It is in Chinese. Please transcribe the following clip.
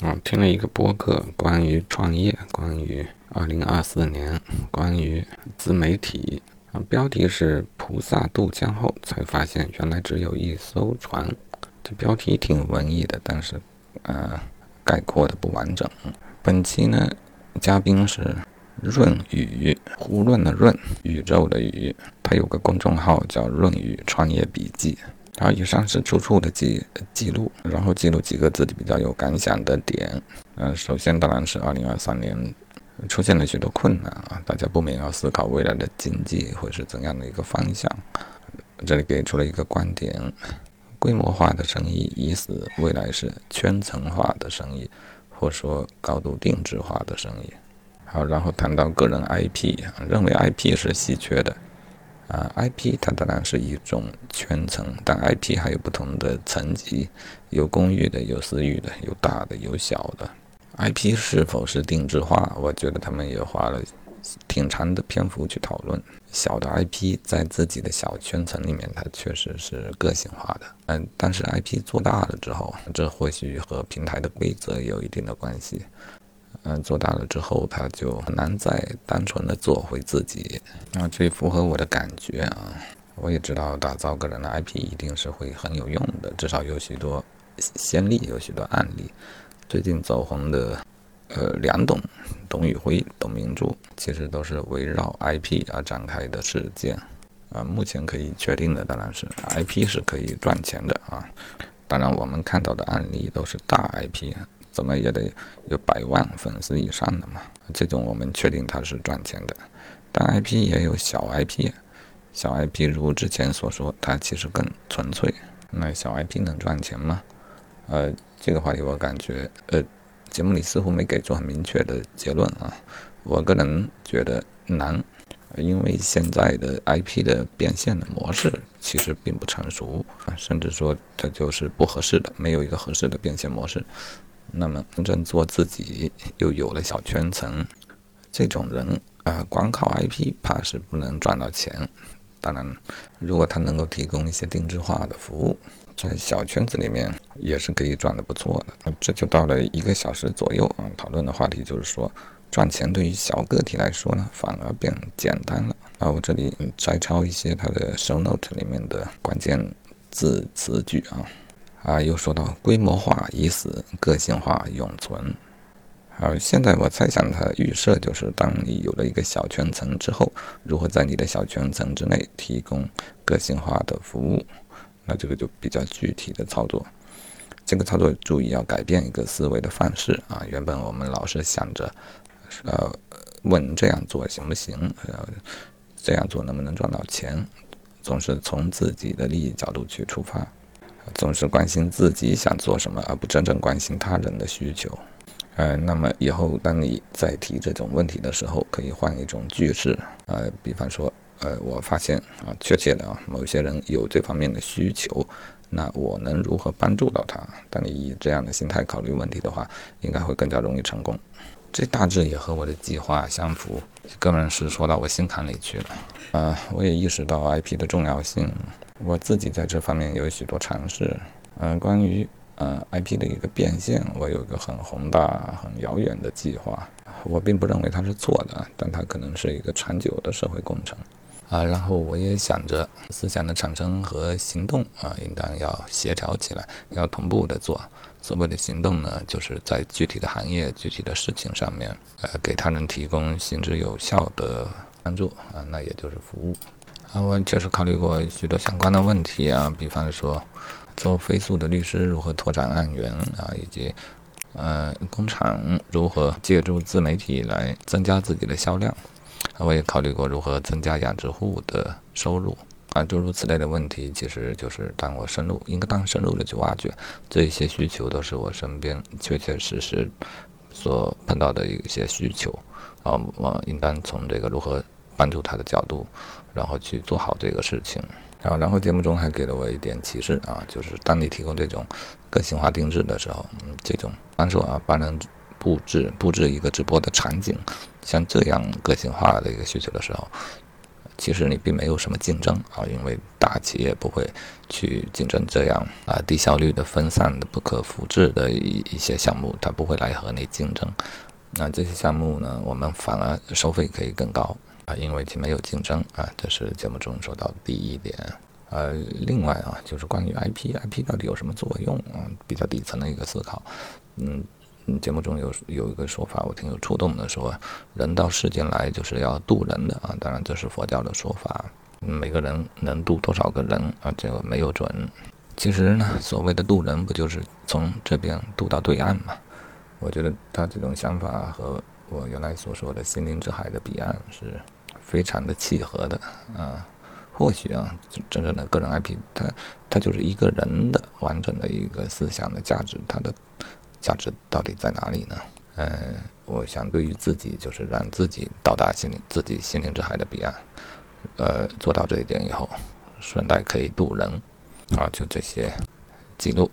啊，听了一个播客，关于创业，关于二零二四年，关于自媒体啊，标题是“菩萨渡江后才发现原来只有一艘船”。这标题挺文艺的，但是呃，概括的不完整。本期呢，嘉宾是润宇，胡润的润，宇宙的宇，他有个公众号叫“润宇创业笔记”。然后以上是出处的记记录，然后记录几个自己比较有感想的点。嗯，首先当然是二零二三年出现了许多困难啊，大家不免要思考未来的经济会是怎样的一个方向。这里给出了一个观点：规模化的生意已死，未来是圈层化的生意，或说高度定制化的生意。好，然后谈到个人 IP，认为 IP 是稀缺的。啊，IP 它当然是一种圈层，但 IP 还有不同的层级，有公域的，有私域的，有大的，有小的。IP 是否是定制化？我觉得他们也花了挺长的篇幅去讨论。小的 IP 在自己的小圈层里面，它确实是个性化的。嗯，但是 IP 做大了之后，这或许和平台的规则有一定的关系。嗯，做大了之后，他就很难再单纯的做回自己。啊，这符合我的感觉啊。我也知道打造个人的 IP 一定是会很有用的，至少有许多先例，有许多案例。最近走红的，呃，梁董、董宇辉、董明珠，其实都是围绕 IP 而展开的事件。啊，目前可以确定的当然是 IP 是可以赚钱的啊。当然，我们看到的案例都是大 IP 啊。怎么也得有百万粉丝以上的嘛？这种我们确定它是赚钱的。但 IP 也有小 IP，小 IP 如之前所说，它其实更纯粹。那小 IP 能赚钱吗？呃，这个话题我感觉，呃，节目里似乎没给出很明确的结论啊。我个人觉得难，因为现在的 IP 的变现的模式其实并不成熟，甚至说它就是不合适的，没有一个合适的变现模式。那么真正做自己又有了小圈层，这种人啊，光靠 IP 怕是不能赚到钱。当然，如果他能够提供一些定制化的服务，在小圈子里面也是可以赚的不错的。这就到了一个小时左右啊，讨论的话题就是说，赚钱对于小个体来说呢，反而变简单了啊。我这里摘抄一些他的 show note 里面的关键字词句啊。啊，又说到规模化已死，个性化永存。好，现在我猜想，他预设就是，当你有了一个小圈层之后，如何在你的小圈层之内提供个性化的服务？那这个就比较具体的操作。这个操作注意要改变一个思维的范式啊！原本我们老是想着，呃，问这样做行不行？呃，这样做能不能赚到钱？总是从自己的利益角度去出发。总是关心自己想做什么，而不真正关心他人的需求。呃，那么以后当你在提这种问题的时候，可以换一种句式。呃，比方说，呃，我发现啊，确切的啊，某些人有这方面的需求，那我能如何帮助到他？当你以这样的心态考虑问题的话，应该会更加容易成功。这大致也和我的计划相符。个人是说到我心坎里去了。呃，我也意识到 IP 的重要性。我自己在这方面有许多尝试，嗯，关于呃 IP 的一个变现，我有一个很宏大、很遥远的计划。我并不认为它是错的，但它可能是一个长久的社会工程啊。然后我也想着，思想的产生和行动啊，应当要协调起来，要同步的做。所谓的行动呢，就是在具体的行业、具体的事情上面，呃，给他人提供行之有效的帮助啊，那也就是服务。啊，我确实考虑过许多相关的问题啊，比方说，做飞速的律师如何拓展案源啊，以及，呃，工厂如何借助自媒体来增加自己的销量。我也考虑过如何增加养殖户的收入啊，诸如此类的问题，其实就是当我深入，应该当深入的去挖掘这些需求，都是我身边确确实实所碰到的一些需求啊，我应当从这个如何。帮助他的角度，然后去做好这个事情。然后，然后节目中还给了我一点启示啊，就是当你提供这种个性化定制的时候，嗯，这种帮助啊帮人布置布置一个直播的场景，像这样个性化的一个需求的时候，其实你并没有什么竞争啊，因为大企业不会去竞争这样啊低效率的、分散的、不可复制的一一些项目，它不会来和你竞争。那这些项目呢，我们反而收费可以更高啊，因为其没有竞争啊，这是节目中说到第一点。呃，另外啊，就是关于 IP，IP 到底有什么作用啊？比较底层的一个思考。嗯，节目中有有一个说法，我挺有触动的，说人到世间来就是要渡人的啊。当然这是佛教的说法，每个人能渡多少个人啊，这个没有准。其实呢，所谓的渡人，不就是从这边渡到对岸嘛？我觉得他这种想法和我原来所说的心灵之海的彼岸是非常的契合的啊。或许啊，真正的个人 IP，它它就是一个人的完整的一个思想的价值，它的价值到底在哪里呢？嗯，我想对于自己，就是让自己到达心灵自己心灵之海的彼岸，呃，做到这一点以后，顺带可以渡人啊，就这些记录。